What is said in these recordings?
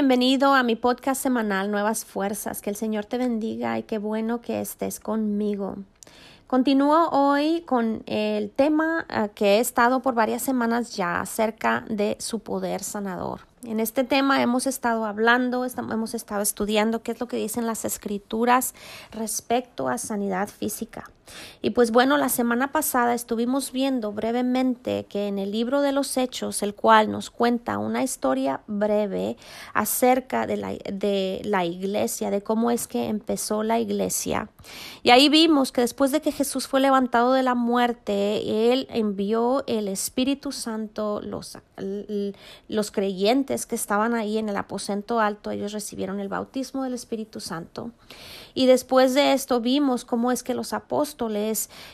Bienvenido a mi podcast semanal Nuevas Fuerzas. Que el Señor te bendiga y qué bueno que estés conmigo. Continúo hoy con el tema eh, que he estado por varias semanas ya acerca de su poder sanador. En este tema hemos estado hablando, hemos estado estudiando qué es lo que dicen las escrituras respecto a sanidad física. Y pues bueno, la semana pasada estuvimos viendo brevemente que en el libro de los Hechos, el cual nos cuenta una historia breve acerca de la, de la iglesia, de cómo es que empezó la iglesia. Y ahí vimos que después de que Jesús fue levantado de la muerte, Él envió el Espíritu Santo, los, los creyentes que estaban ahí en el aposento alto, ellos recibieron el bautismo del Espíritu Santo. Y después de esto vimos cómo es que los apóstoles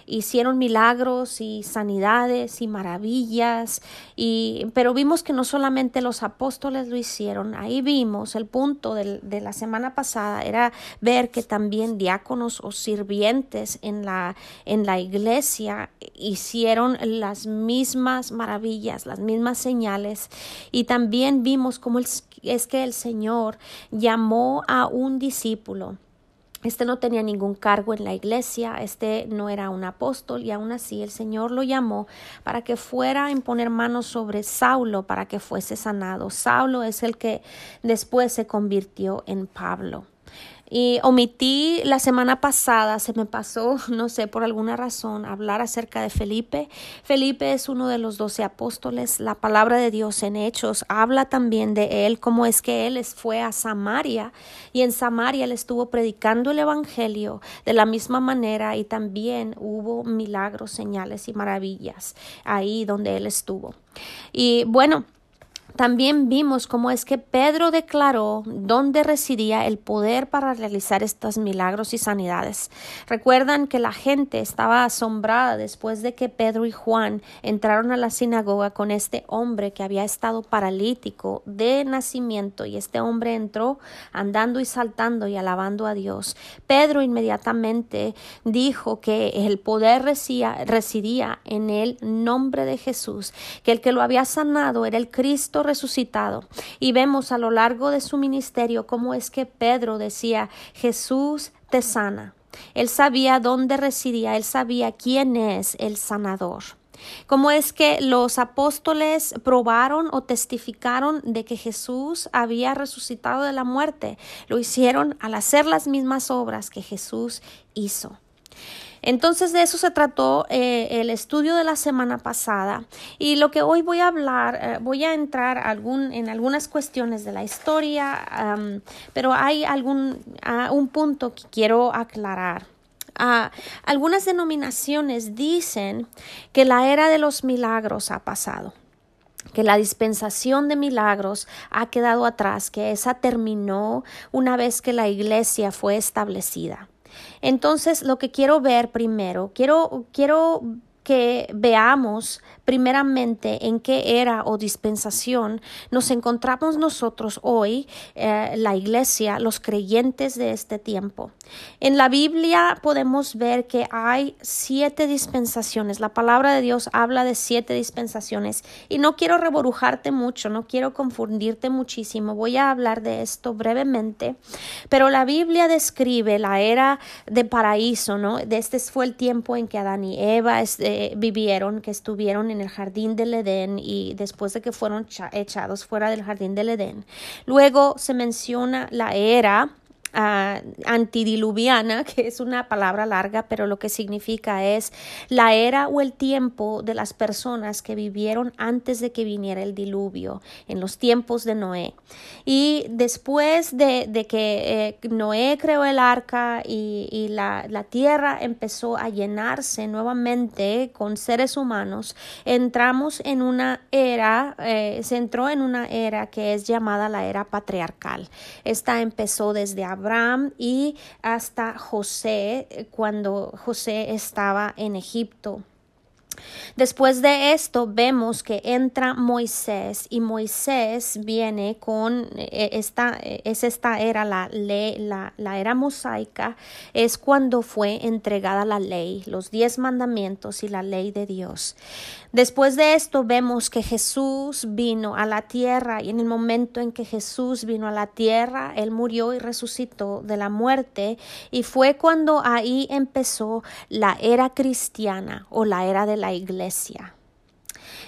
hicieron milagros y sanidades y maravillas, y, pero vimos que no solamente los apóstoles lo hicieron, ahí vimos el punto de, la semana pasada, era ver que también diáconos o sirvientes en la, en la iglesia hicieron las mismas maravillas, las mismas señales, y también vimos cómo es que el Señor llamó a un discípulo este no tenía ningún cargo en la iglesia, este no era un apóstol y aún así el Señor lo llamó para que fuera a imponer manos sobre Saulo para que fuese sanado. Saulo es el que después se convirtió en Pablo. Y omití la semana pasada, se me pasó, no sé, por alguna razón, hablar acerca de Felipe. Felipe es uno de los doce apóstoles. La palabra de Dios en Hechos habla también de él, cómo es que él fue a Samaria y en Samaria él estuvo predicando el Evangelio de la misma manera y también hubo milagros, señales y maravillas ahí donde él estuvo. Y bueno, también vimos cómo es que Pedro declaró dónde residía el poder para realizar estos milagros y sanidades. Recuerdan que la gente estaba asombrada después de que Pedro y Juan entraron a la sinagoga con este hombre que había estado paralítico de nacimiento y este hombre entró andando y saltando y alabando a Dios. Pedro inmediatamente dijo que el poder residía en el nombre de Jesús, que el que lo había sanado era el Cristo resucitado. Y vemos a lo largo de su ministerio cómo es que Pedro decía, Jesús te sana. Él sabía dónde residía, él sabía quién es el sanador. Cómo es que los apóstoles probaron o testificaron de que Jesús había resucitado de la muerte. Lo hicieron al hacer las mismas obras que Jesús hizo. Entonces de eso se trató eh, el estudio de la semana pasada y lo que hoy voy a hablar, eh, voy a entrar en algunas cuestiones de la historia, pero hay algún un punto que quiero aclarar. Ah, algunas denominaciones dicen que la era de los milagros ha pasado que la dispensación de milagros ha quedado atrás, que esa terminó una vez que la iglesia fue establecida. Entonces, lo que quiero ver primero, quiero, quiero que veamos primeramente en qué era o dispensación nos encontramos nosotros hoy, eh, la iglesia, los creyentes de este tiempo. En la Biblia podemos ver que hay siete dispensaciones. La palabra de Dios habla de siete dispensaciones y no quiero reborujarte mucho, no quiero confundirte muchísimo. Voy a hablar de esto brevemente, pero la Biblia describe la era de paraíso, ¿no? De este fue el tiempo en que Adán y Eva este, vivieron, que estuvieron en el jardín del Edén y después de que fueron echados fuera del jardín del Edén. Luego se menciona la era antidiluviana, que es una palabra larga, pero lo que significa es la era o el tiempo de las personas que vivieron antes de que viniera el diluvio, en los tiempos de Noé. Y después de, que eh, Noé creó el arca y, la, tierra empezó a llenarse nuevamente con seres humanos, entramos en una era, eh, se entró en una era que es llamada la era patriarcal. Esta empezó desde Abraham, y hasta José cuando José estaba en Egipto. Después de esto vemos que entra Moisés y Moisés viene con eh, esta, eh, es esta era la ley, la, la era mosaica, es cuando fue entregada la ley, los diez mandamientos y la ley de Dios. Después de esto vemos que Jesús vino a la tierra y en el momento en que Jesús vino a la tierra, Él murió y resucitó de la muerte y fue cuando ahí empezó la era cristiana o la era de la iglesia.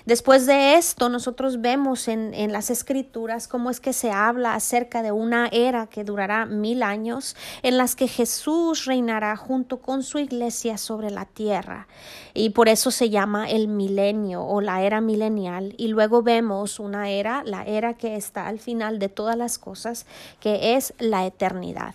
Después de esto, nosotros vemos en, en, las escrituras cómo es que se habla acerca de una era que durará mil años, en las que Jesús reinará junto con su iglesia sobre la tierra. Y por eso se llama el milenio o la era milenial. Y luego vemos una era, la era que está al final de todas las cosas, que es la eternidad.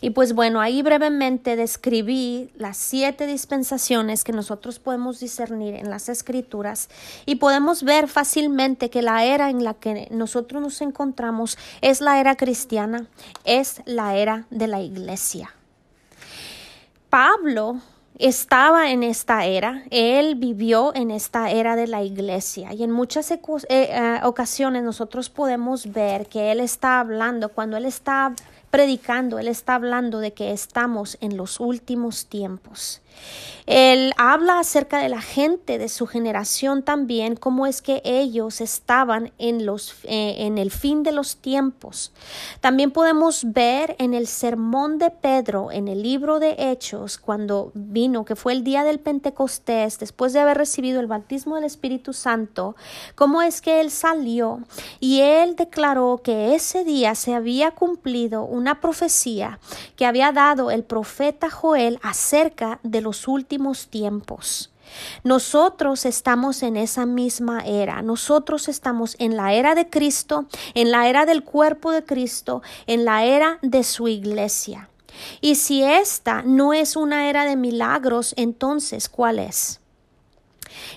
Y pues bueno, ahí brevemente describí las siete dispensaciones que nosotros podemos discernir en las escrituras y podemos ver fácilmente que la era en la que nosotros nos encontramos es la era cristiana, es la era de la iglesia. Pablo estaba en esta era, él vivió en esta era de la iglesia y en muchas eh, eh, ocasiones nosotros podemos ver que él está hablando cuando él está predicando, Él está hablando de que estamos en los últimos tiempos. Él habla acerca de la gente de su generación también, cómo es que ellos estaban en, los, eh, en el fin de los tiempos. También podemos ver en el sermón de Pedro, en el libro de Hechos, cuando vino, que fue el día del Pentecostés, después de haber recibido el bautismo del Espíritu Santo, cómo es que él salió y él declaró que ese día se había cumplido una profecía que había dado el profeta Joel acerca de los últimos tiempos. Nosotros estamos en esa misma era. Nosotros estamos en la era de Cristo, en la era del cuerpo de Cristo, en la era de su iglesia. Y si esta no es una era de milagros, entonces, ¿cuál es?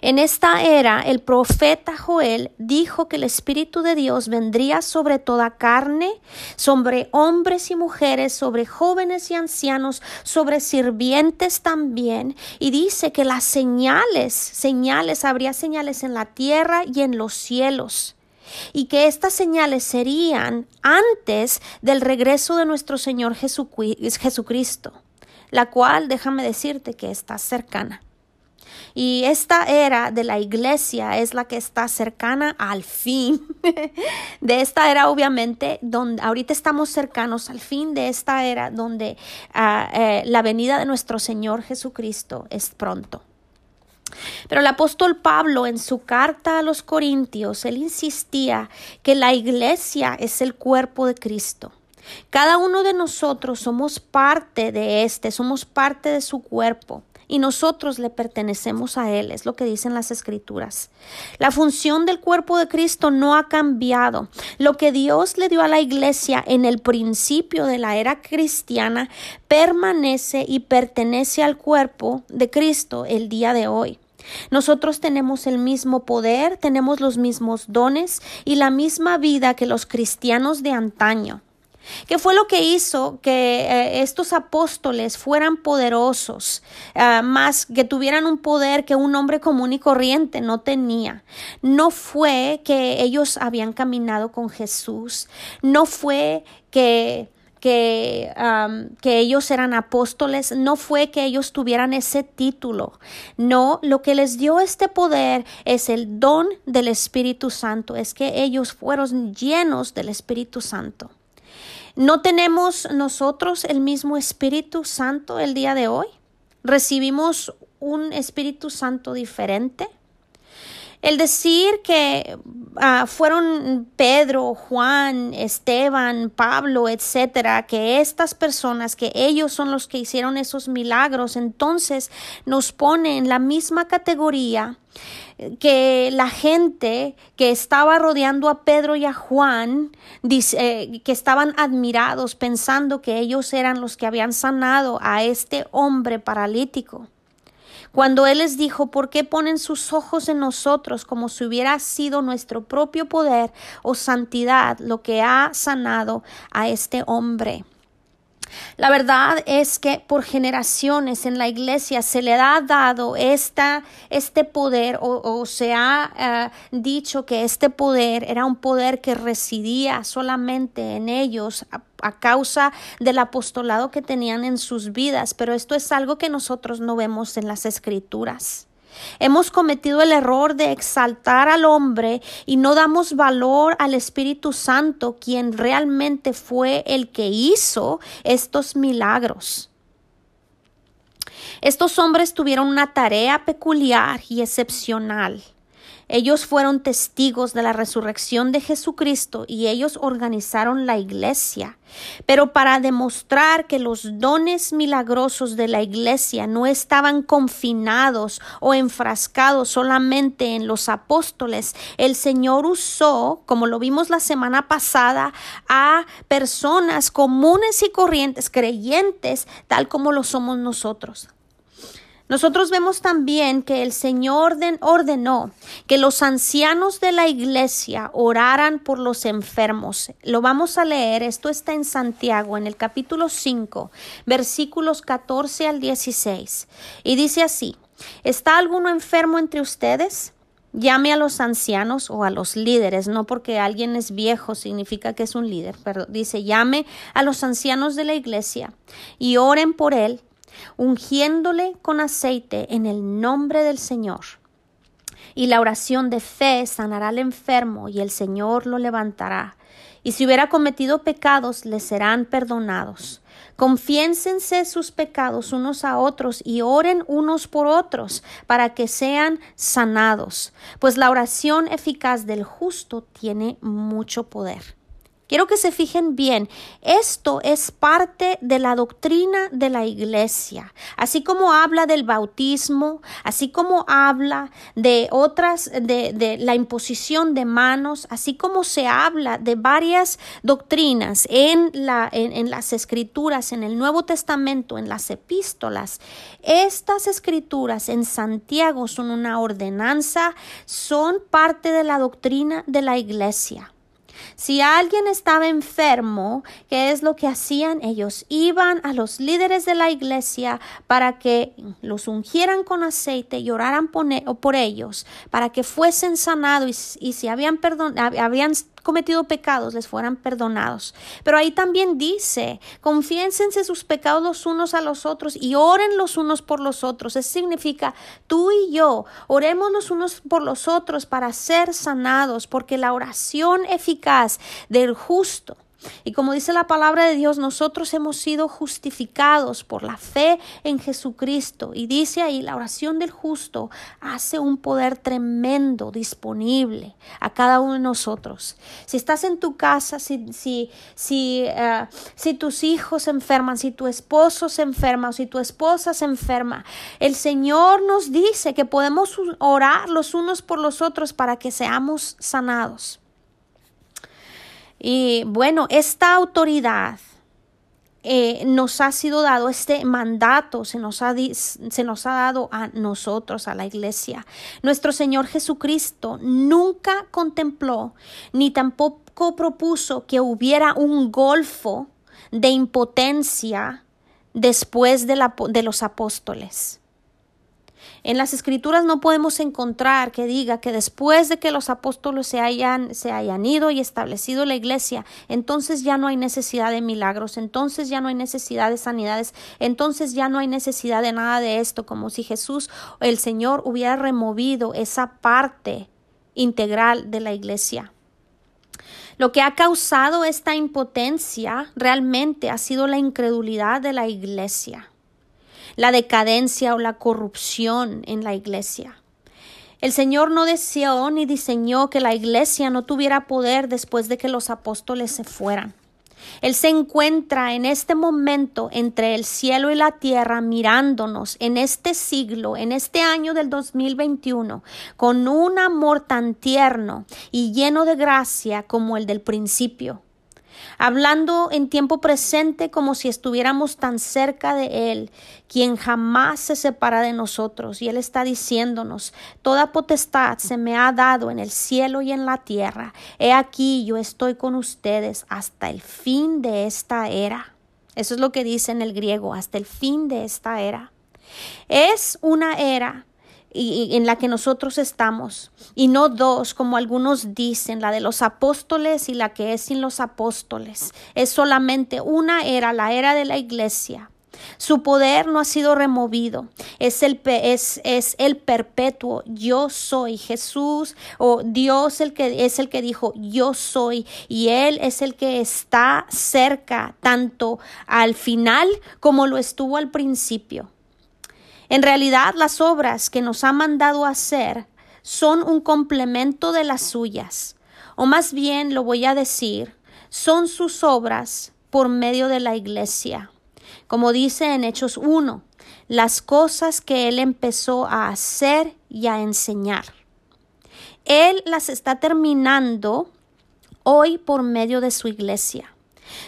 En esta era, el profeta Joel dijo que el Espíritu de Dios vendría sobre toda carne, sobre hombres y mujeres, sobre jóvenes y ancianos, sobre sirvientes también, y dice que las señales, señales, habría señales en la tierra y en los cielos y que estas señales serían antes del regreso de nuestro Señor Jesucristo, la cual déjame decirte que está cercana. Y esta era de la iglesia es la que está cercana al fin de esta era, obviamente, donde ahorita estamos cercanos al fin de esta era donde ah, eh, la venida de nuestro Señor Jesucristo es pronto. Pero el apóstol Pablo en su carta a los Corintios, él insistía que la iglesia es el cuerpo de Cristo. Cada uno de nosotros somos parte de este, somos parte de su cuerpo y nosotros le pertenecemos a Él, es lo que dicen las escrituras. La función del cuerpo de Cristo no ha cambiado. Lo que Dios le dio a la iglesia en el principio de la era cristiana permanece y pertenece al cuerpo de Cristo el día de hoy. Nosotros tenemos el mismo poder, tenemos los mismos dones y la misma vida que los cristianos de antaño. ¿Qué fue lo que hizo que eh, estos apóstoles fueran poderosos, ah, más que tuvieran un poder que un hombre común y corriente no tenía? No fue que ellos habían caminado con Jesús, no fue que que, que, ellos eran apóstoles, no fue que ellos tuvieran ese título, no, lo que les dio este poder es el don del Espíritu Santo, es que ellos fueron llenos del Espíritu Santo. ¿No tenemos nosotros el mismo Espíritu Santo el día de hoy? ¿Recibimos un Espíritu Santo diferente? El decir que ah, fueron Pedro, Juan, Esteban, Pablo, etcétera, que estas personas, que ellos son los que hicieron esos milagros, entonces nos pone en la misma categoría que la gente que estaba rodeando a Pedro y a Juan, dice, que estaban admirados pensando que ellos eran los que habían sanado a este hombre paralítico. Cuando Él les dijo, ¿por qué ponen sus ojos en nosotros como si hubiera sido nuestro propio poder o santidad lo que ha sanado a este hombre? La verdad es que por generaciones en la iglesia se le ha dado esta, este poder o, se ha eh, dicho que este poder era un poder que residía solamente en ellos a causa del apostolado que tenían en sus vidas, pero esto es algo que nosotros no vemos en las escrituras. Hemos cometido el error de exaltar al hombre y no damos valor al Espíritu Santo, quien realmente fue el que hizo estos milagros. Estos hombres tuvieron una tarea peculiar y excepcional. Ellos fueron testigos de la resurrección de Jesucristo y ellos organizaron la iglesia. Pero para demostrar que los dones milagrosos de la iglesia no estaban confinados o enfrascados solamente en los apóstoles, el Señor usó, como lo vimos la semana pasada, a personas comunes y corrientes, creyentes, tal como lo somos nosotros. Nosotros vemos también que el Señor ordenó que los ancianos de la iglesia oraran por los enfermos. Lo vamos a leer, esto está en Santiago, en el capítulo 5, versículos 14 al 16. Y dice así, ¿está alguno enfermo entre ustedes? Llame a los ancianos o a los líderes, no porque alguien es viejo significa que es un líder, pero dice llame a los ancianos de la iglesia y oren por él ungiéndole con aceite en el nombre del Señor. Y la oración de fe sanará al enfermo y el Señor lo levantará. Y si hubiera cometido pecados, le serán perdonados. Confiénsense sus pecados unos a otros y oren unos por otros para que sean sanados, pues la oración eficaz del justo tiene mucho poder. Quiero que se fijen bien, esto es parte de la doctrina de la iglesia, así como habla del bautismo, así como habla de otras, de, la imposición de manos, así como se habla de varias doctrinas en las escrituras, en el Nuevo Testamento, en las epístolas. Estas escrituras en Santiago son una ordenanza, son parte de la doctrina de la iglesia. Si alguien estaba enfermo, ¿qué es lo que hacían? Ellos iban a los líderes de la iglesia para que los ungieran con aceite y oraran por ellos, para que fuesen sanados y, si habían, perdon, habían cometido pecados les fueran perdonados. Pero ahí también dice, confiénsense sus pecados los unos a los otros y oren los unos por los otros. Eso significa tú y yo oremos los unos por los otros para ser sanados, porque la oración eficaz del justo y como dice la palabra de Dios, nosotros hemos sido justificados por la fe en Jesucristo. Y dice ahí, la oración del justo hace un poder tremendo disponible a cada uno de nosotros. Si estás en tu casa, si, si, si, eh, si tus hijos se enferman, si tu esposo se enferma o si tu esposa se enferma, el Señor nos dice que podemos orar los unos por los otros para que seamos sanados. Y bueno, esta autoridad eh, nos ha sido dado, este mandato se nos, ha, se nos ha dado a nosotros, a la iglesia. Nuestro Señor Jesucristo nunca contempló ni tampoco propuso que hubiera un golfo de impotencia después de, la, de los apóstoles. En las escrituras no podemos encontrar que diga que después de que los apóstoles se hayan, se hayan ido y establecido la iglesia, entonces ya no hay necesidad de milagros, entonces ya no hay necesidad de sanidades, entonces ya no hay necesidad de nada de esto, como si Jesús, el Señor, hubiera removido esa parte integral de la iglesia. Lo que ha causado esta impotencia realmente ha sido la incredulidad de la iglesia la decadencia o la corrupción en la iglesia. El Señor no deseó ni diseñó que la iglesia no tuviera poder después de que los apóstoles se fueran. Él se encuentra en este momento entre el cielo y la tierra mirándonos en este siglo, en este año del 2021, con un amor tan tierno y lleno de gracia como el del principio hablando en tiempo presente como si estuviéramos tan cerca de Él, quien jamás se separa de nosotros. Y Él está diciéndonos, toda potestad se me ha dado en el cielo y en la tierra. He aquí yo estoy con ustedes hasta el fin de esta era. Eso es lo que dice en el griego, hasta el fin de esta era. Es una era y, en la que nosotros estamos, y no dos, como algunos dicen, la de los apóstoles y la que es sin los apóstoles. Es solamente una era, la era de la iglesia. Su poder no ha sido removido. Es el, es, es el perpetuo. Yo soy Jesús o Dios el que es el que dijo yo soy y Él es el que está cerca tanto al final como lo estuvo al principio. En realidad, las obras que nos ha mandado hacer son un complemento de las suyas, o más bien lo voy a decir, son sus obras por medio de la iglesia. Como dice en Hechos 1, las cosas que él empezó a hacer y a enseñar. Él las está terminando hoy por medio de su iglesia.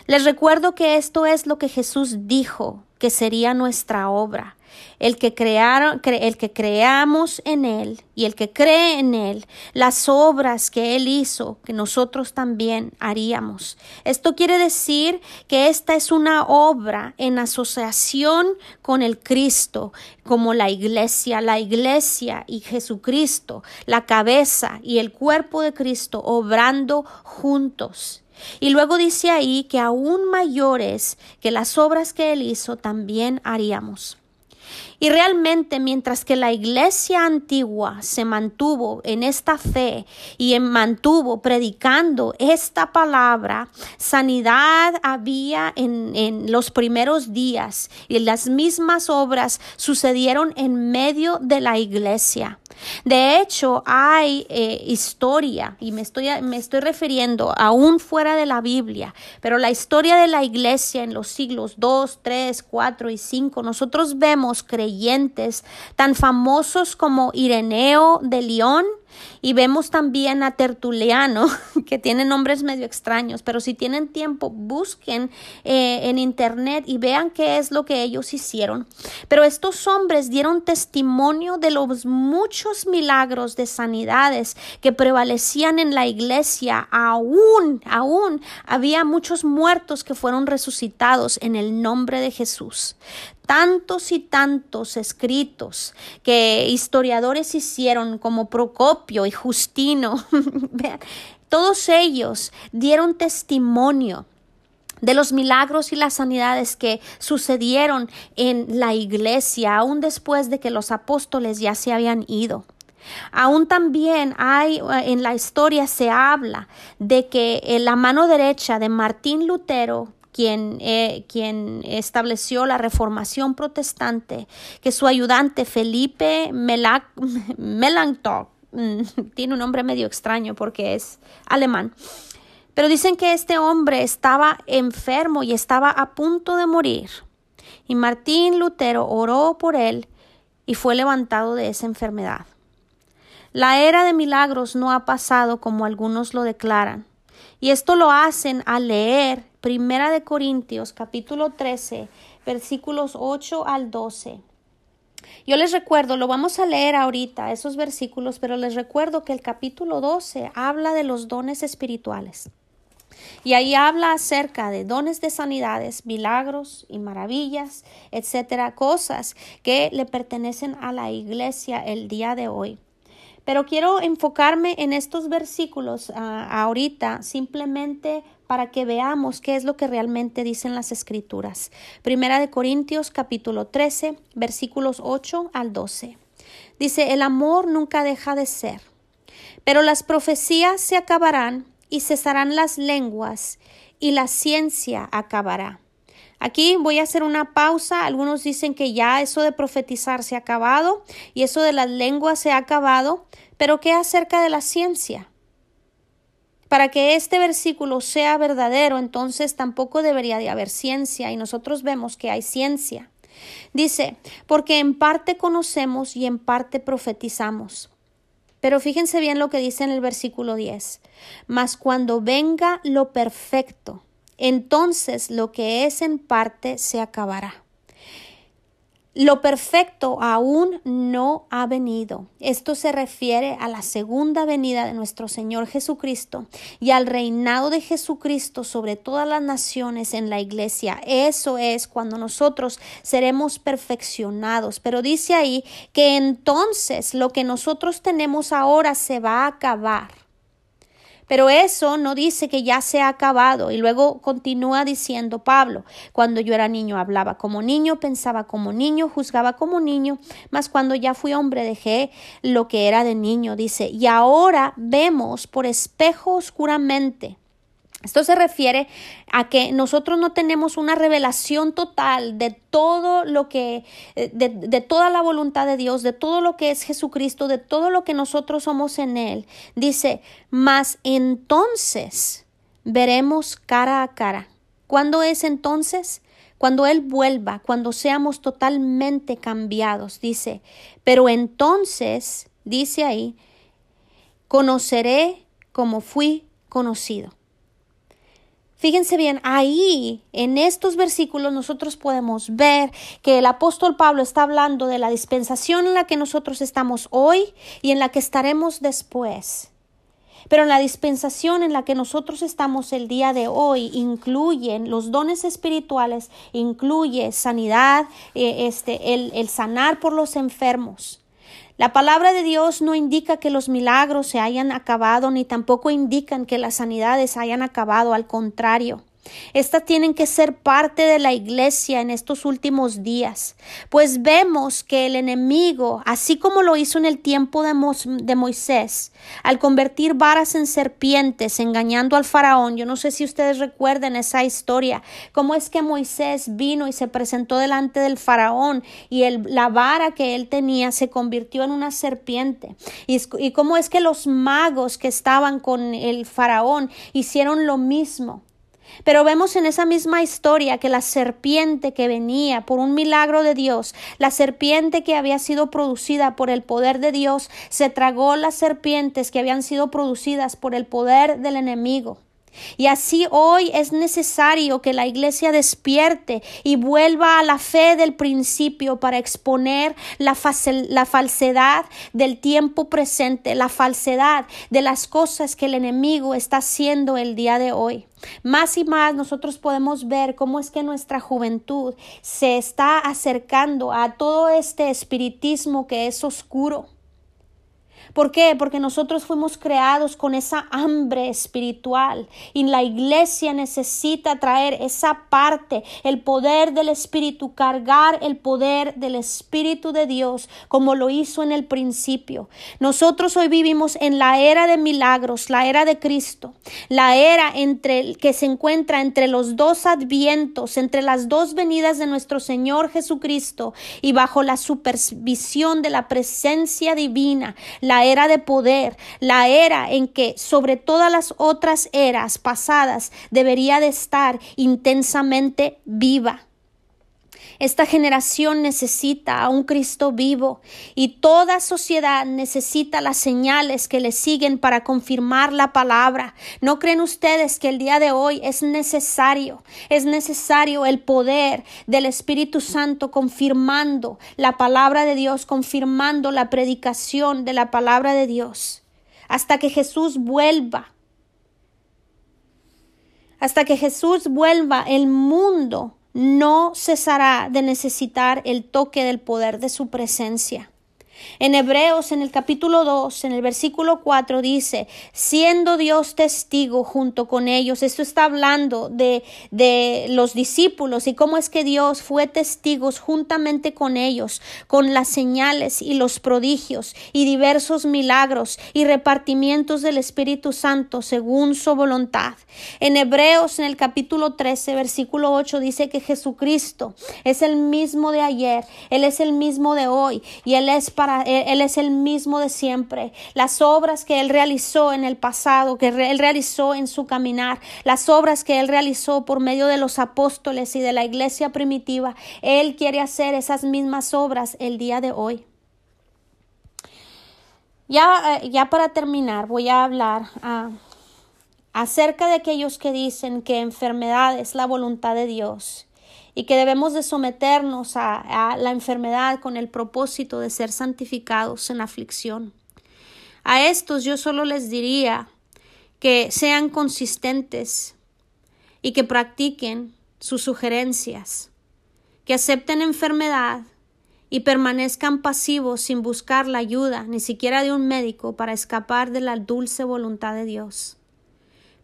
Les recuerdo que esto es lo que Jesús dijo que sería nuestra obra el que, crearon, el que creamos en Él y el que cree en Él, las obras que Él hizo, que nosotros también haríamos. Esto quiere decir que esta es una obra en asociación con el Cristo, como la iglesia, la iglesia y Jesucristo, la cabeza y el cuerpo de Cristo obrando juntos. Y luego dice ahí que aún mayores que las obras que él hizo también haríamos. Y realmente mientras que la iglesia antigua se mantuvo en esta fe y mantuvo predicando esta palabra, sanidad había en, en los primeros días y las mismas obras sucedieron en medio de la iglesia. De hecho, hay eh, historia, y me estoy, me estoy refiriendo aún fuera de la Biblia, pero la historia de la iglesia en los siglos 2, 3, 4 y 5, nosotros vemos creyentes tan famosos como Ireneo de León, y vemos también a Tertuliano, que tiene nombres medio extraños, pero si tienen tiempo, busquen eh, en internet y vean qué es lo que ellos hicieron. Pero estos hombres dieron testimonio de los muchos milagros de sanidades que prevalecían en la iglesia. Aún, aún había muchos muertos que fueron resucitados en el nombre de Jesús tantos y tantos escritos que historiadores hicieron como Procopio y Justino. todos ellos dieron testimonio de los milagros y las sanidades que sucedieron en la iglesia, aún después de que los apóstoles ya se habían ido. Aún también hay en la historia se habla de que la mano derecha de Martín Lutero quien, eh, quien estableció la reformación protestante, que su ayudante Felipe Melanchthon, tiene un nombre medio extraño porque es alemán, pero dicen que este hombre estaba enfermo y estaba a punto de morir. Y Martín Lutero oró por él y fue levantado de esa enfermedad. La era de milagros no ha pasado como algunos lo declaran. Y esto lo hacen al leer Primera de Corintios capítulo 13 versículos 8 al 12. Yo les recuerdo, lo vamos a leer ahorita, esos versículos, pero les recuerdo que el capítulo 12 habla de los dones espirituales. Y ahí habla acerca de dones de sanidades, milagros y maravillas, etcétera, cosas que le pertenecen a la iglesia el día de hoy. Pero quiero enfocarme en estos versículos ah, ahorita simplemente para que veamos qué es lo que realmente dicen las escrituras. Primera de Corintios capítulo 13 versículos 8 al 12. Dice, el amor nunca deja de ser, pero las profecías se acabarán y cesarán las lenguas y la ciencia acabará. Aquí voy a hacer una pausa. Algunos dicen que ya eso de profetizar se ha acabado y eso de las lenguas se ha acabado. Pero ¿qué acerca de la ciencia? Para que este versículo sea verdadero, entonces tampoco debería de haber ciencia y nosotros vemos que hay ciencia. Dice, porque en parte conocemos y en parte profetizamos. Pero fíjense bien lo que dice en el versículo 10. Mas cuando venga lo perfecto, entonces lo que es en parte se acabará. Lo perfecto aún no ha venido. Esto se refiere a la segunda venida de nuestro Señor Jesucristo y al reinado de Jesucristo sobre todas las naciones en la iglesia. Eso es cuando nosotros seremos perfeccionados. Pero dice ahí que entonces lo que nosotros tenemos ahora se va a acabar. Pero eso no dice que ya se ha acabado. Y luego continúa diciendo Pablo, cuando yo era niño hablaba como niño, pensaba como niño, juzgaba como niño, mas cuando ya fui hombre dejé lo que era de niño, dice, y ahora vemos por espejo oscuramente esto se refiere a que nosotros no tenemos una revelación total de todo lo que, eh, de, de, toda la voluntad de Dios, de todo lo que es Jesucristo, de todo lo que nosotros somos en Él. Dice, mas entonces veremos cara a cara. ¿Cuándo es entonces? Cuando Él vuelva, cuando seamos totalmente cambiados, dice, pero entonces, dice ahí, conoceré como fui conocido. Fíjense bien, ahí en estos versículos nosotros podemos ver que el apóstol Pablo está hablando de la dispensación en la que nosotros estamos hoy y en la que estaremos después. Pero en la dispensación en la que nosotros estamos el día de hoy incluyen los dones espirituales, incluye sanidad, eh, este, el, el sanar por los enfermos, la palabra de Dios no indica que los milagros se hayan acabado, ni tampoco indican que las sanidades hayan acabado, al contrario. Estas tienen que ser parte de la iglesia en estos últimos días, pues vemos que el enemigo, así como lo hizo en el tiempo de, Moisés, al convertir varas en serpientes, engañando al faraón, yo no sé si ustedes recuerden esa historia, cómo es que Moisés vino y se presentó delante del faraón y la vara que él tenía se convirtió en una serpiente, y, y cómo es que los magos que estaban con el faraón hicieron lo mismo. Pero vemos en esa misma historia que la serpiente que venía por un milagro de Dios, la serpiente que había sido producida por el poder de Dios, se tragó las serpientes que habían sido producidas por el poder del enemigo. Y así hoy es necesario que la iglesia despierte y vuelva a la fe del principio para exponer la, la, falsedad del tiempo presente, la falsedad de las cosas que el enemigo está haciendo el día de hoy. Más y más nosotros podemos ver cómo es que nuestra juventud se está acercando a todo este espiritismo que es oscuro ¿Por qué? Porque nosotros fuimos creados con esa hambre espiritual y la iglesia necesita traer esa parte, el poder del Espíritu, cargar el poder del Espíritu de Dios como lo hizo en el principio. Nosotros hoy vivimos en la era de milagros, la era de Cristo, la era entre que se encuentra entre los dos advientos, entre las dos venidas de nuestro Señor Jesucristo y bajo la supervisión de la presencia divina, la era de poder, la era en que sobre todas las otras eras pasadas debería de estar intensamente viva. Esta generación necesita a un Cristo vivo y toda sociedad necesita las señales que le siguen para confirmar la palabra. ¿No creen ustedes que el día de hoy es necesario, es necesario el poder del Espíritu Santo confirmando la palabra de Dios, confirmando la predicación de la palabra de Dios, hasta que Jesús vuelva? Hasta que Jesús vuelva, el mundo no cesará de necesitar el toque del poder de su presencia. En Hebreos, en el capítulo 2, en el versículo 4 dice, siendo Dios testigo junto con ellos, esto está hablando de, de los discípulos y cómo es que Dios fue testigos juntamente con ellos, con las señales y los prodigios y diversos milagros y repartimientos del Espíritu Santo según su voluntad. En Hebreos, en el capítulo 13, versículo 8 dice que Jesucristo es el mismo de ayer, Él es el mismo de hoy y Él es para él, es el mismo de siempre. Las obras que Él realizó en el pasado, que Él realizó en su caminar, las obras que Él realizó por medio de los apóstoles y de la iglesia primitiva, Él quiere hacer esas mismas obras el día de hoy. Ya, eh, ya para terminar, voy a hablar ah, acerca de aquellos que dicen que enfermedad es la voluntad de Dios y que debemos de someternos a, a la enfermedad con el propósito de ser santificados en aflicción. A estos yo solo les diría que sean consistentes y que practiquen sus sugerencias, que acepten enfermedad y permanezcan pasivos sin buscar la ayuda ni siquiera de un médico para escapar de la dulce voluntad de Dios.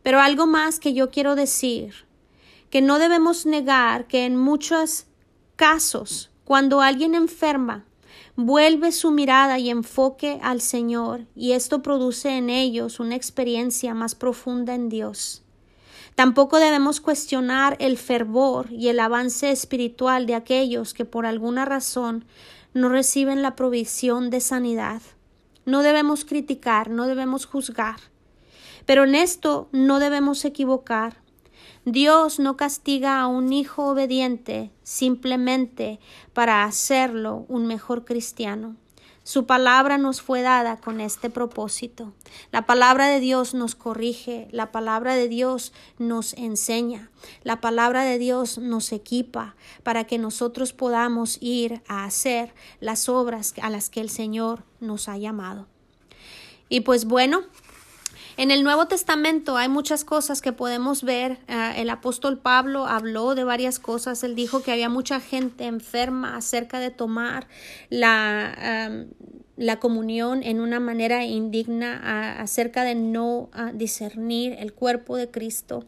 Pero algo más que yo quiero decir, que no debemos negar que en muchos casos, cuando alguien enferma, vuelve su mirada y enfoque al Señor, y esto produce en ellos una experiencia más profunda en Dios. Tampoco debemos cuestionar el fervor y el avance espiritual de aquellos que por alguna razón no reciben la provisión de sanidad. No debemos criticar, no debemos juzgar. Pero en esto no debemos equivocar. Dios no castiga a un hijo obediente simplemente para hacerlo un mejor cristiano. Su palabra nos fue dada con este propósito. La palabra de Dios nos corrige, la palabra de Dios nos enseña, la palabra de Dios nos equipa para que nosotros podamos ir a hacer las obras a las que el Señor nos ha llamado. Y pues bueno, en el Nuevo Testamento hay muchas cosas que podemos ver. Ah, el apóstol Pablo habló de varias cosas. Él dijo que había mucha gente enferma acerca de tomar la, la comunión en una manera indigna, acerca de no ah, discernir el cuerpo de Cristo.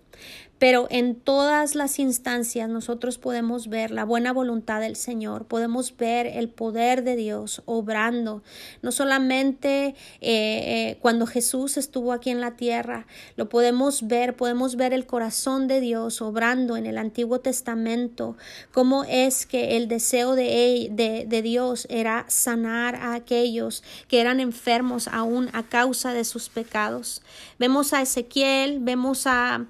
Pero en todas las instancias nosotros podemos ver la buena voluntad del Señor, podemos ver el poder de Dios obrando, no solamente eh, eh, cuando Jesús estuvo aquí en la tierra, lo podemos ver, podemos ver el corazón de Dios obrando en el Antiguo Testamento, cómo es que el deseo de, de, de Dios era sanar a aquellos que eran enfermos aún a causa de sus pecados. Vemos a Ezequiel, vemos a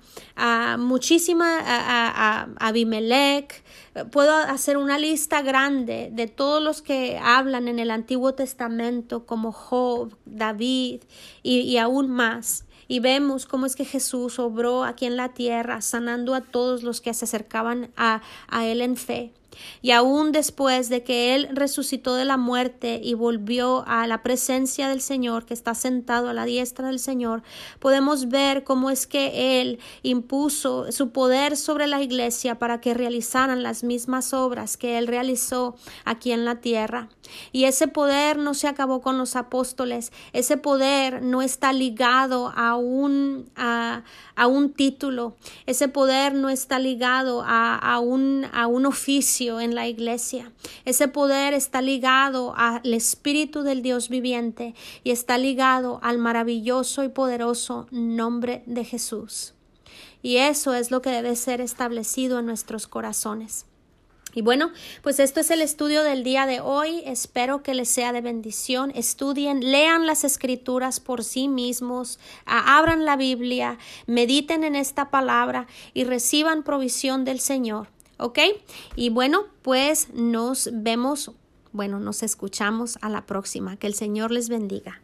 muchísima a, Abimelech. Puedo hacer una lista grande de todos los que hablan en el Antiguo Testamento, como Job, David y, y aún más y vemos cómo es que Jesús obró aquí en la tierra, sanando a todos los que se acercaban a, a Él en fe. Y aún después de que Él resucitó de la muerte y volvió a la presencia del Señor, que está sentado a la diestra del Señor, podemos ver cómo es que Él impuso su poder sobre la iglesia para que realizaran las mismas obras que Él realizó aquí en la tierra. Y ese poder no se acabó con los apóstoles, ese poder no está ligado a un, a, un título, ese poder no está ligado a, a, un, a un oficio en la iglesia, ese poder está ligado al Espíritu del Dios viviente y está ligado al maravilloso y poderoso nombre de Jesús. Y eso es lo que debe ser establecido en nuestros corazones. Y bueno, pues esto es el estudio del día de hoy. Espero que les sea de bendición. Estudien, lean las escrituras por sí mismos, abran la Biblia, mediten en esta palabra y reciban provisión del Señor. ¿Ok? Y bueno, pues nos vemos, bueno, nos escuchamos a la próxima. Que el Señor les bendiga.